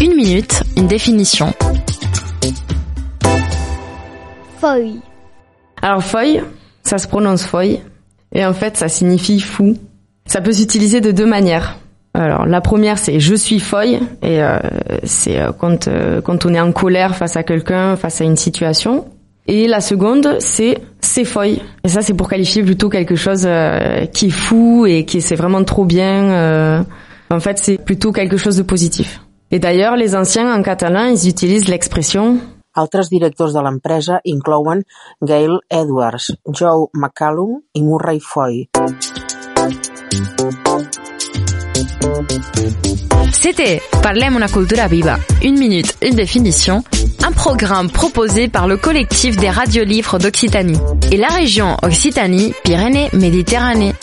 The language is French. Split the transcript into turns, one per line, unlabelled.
Une minute, une définition.
Feuille.
Alors feuille, ça se prononce feuille, et en fait ça signifie fou. Ça peut s'utiliser de deux manières. Alors la première c'est je suis feuille et euh, c'est euh, quand euh, quand on est en colère face à quelqu'un, face à une situation. Et la seconde c'est c'est feuille. Et ça c'est pour qualifier plutôt quelque chose euh, qui est fou et qui c'est vraiment trop bien. euh. en fait c'est plutôt quelque chose de positif. Et d'ailleurs les anciens en catalan ils utilisent l'expression
Altres directors de l'empresa inclouen Gail Edwards, Joe McCallum i Murray Foy.
C'était Parlem una cultura viva. Une minute, une définition. Un programme proposé par le collectif des radios livres d'Occitanie et la région Occitanie-Pyrénées-Méditerranée.